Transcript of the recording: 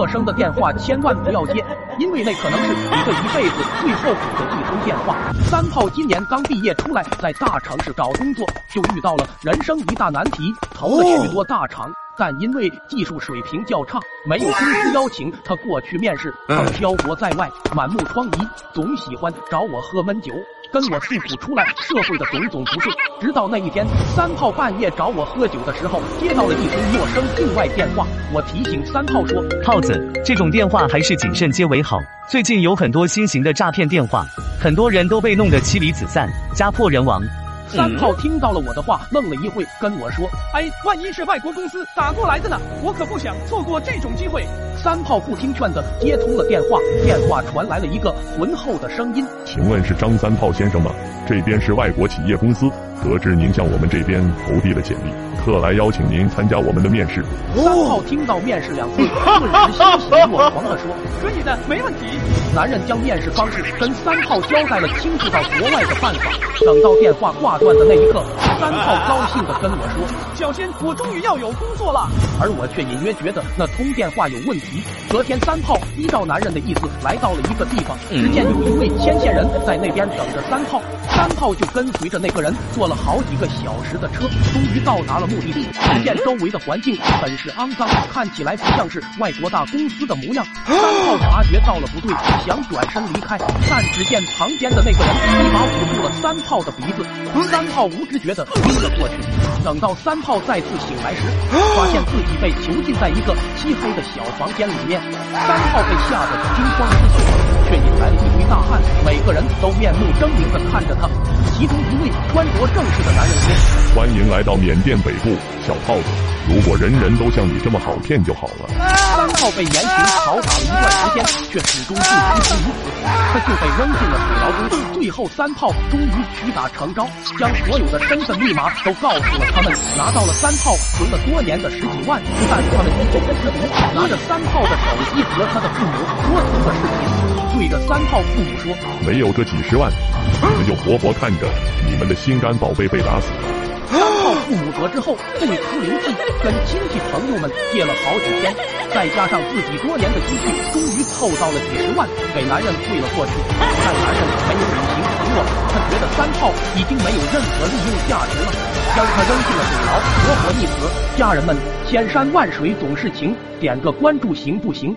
陌生的电话千万不要接，因为那可能是你这一辈子最后悔的一通电话。三炮今年刚毕业出来，在大城市找工作，就遇到了人生一大难题，投了许多大厂。但因为技术水平较差，没有公司邀请他过去面试。他漂泊在外，满目疮痍，总喜欢找我喝闷酒，跟我诉苦出来社会的种种不顺。直到那一天，三炮半夜找我喝酒的时候，接到了一通陌生境外电话。我提醒三炮说：“炮子，这种电话还是谨慎接为好。最近有很多新型的诈骗电话，很多人都被弄得妻离子散，家破人亡。”三炮听到了我的话，愣了一会，跟我说：“哎，万一是外国公司打过来的呢？我可不想错过这种机会。”三炮不听劝的接通了电话，电话传来了一个浑厚的声音：“请问是张三炮先生吗？这边是外国企业公司，得知您向我们这边投递了简历，特来邀请您参加我们的面试。”三炮听到“面试”两字，顿时欣喜若狂地说：“可以的，没问题。”男人将面试方式跟三炮交代了清楚到国外的办法。等到电话挂断的那一刻，三炮高兴的跟我说：“小仙，我终于要有工作了。”而我却隐约觉得那通电话有问题。隔天，三炮依照男人的意思来到了一个地方，只见有一位牵线人在那边等着三炮。三炮就跟随着那个人坐了好几个小时的车，终于到达了目的地。只见周围的环境很是肮脏，看起来不像是外国大公司的模样。三炮察觉到了不对。想转身离开，但只见旁边的那个人一把捂住了三炮的鼻子，三炮无知觉的晕了过去。等到三炮再次醒来时，发现自己被囚禁在一个漆黑的小房间里面。三炮被吓得惊慌失措，却引来了一堆大汉，每个人都面目狰狞的看着他。其中一位穿着正式的男人说：“欢迎来到缅甸北部，小炮子。如果人人都像你这么好骗就好了。”三炮被严刑拷打了一段时间，却始终不屈服于此，他就被扔进了水牢中。最后，三炮终于屈打成招，将所有的身份密码都告诉了他们，拿到了三炮存了多年的十几万。但他们依旧不知足，拿着三炮的手机和他的父母说出了事情，对着三炮父母说：“没有这几十万，你们就活活看着你们的心肝宝贝被打死。”父母得知后不辞灵气，跟亲戚朋友们借了好几天，再加上自己多年的积蓄，终于凑到了几十万，给男人汇了过去。但男人没有履行承诺，他觉得三炮已经没有任何利用价值了，将他扔进了水牢，活活溺死。家人们，千山万水总是情，点个关注行不行？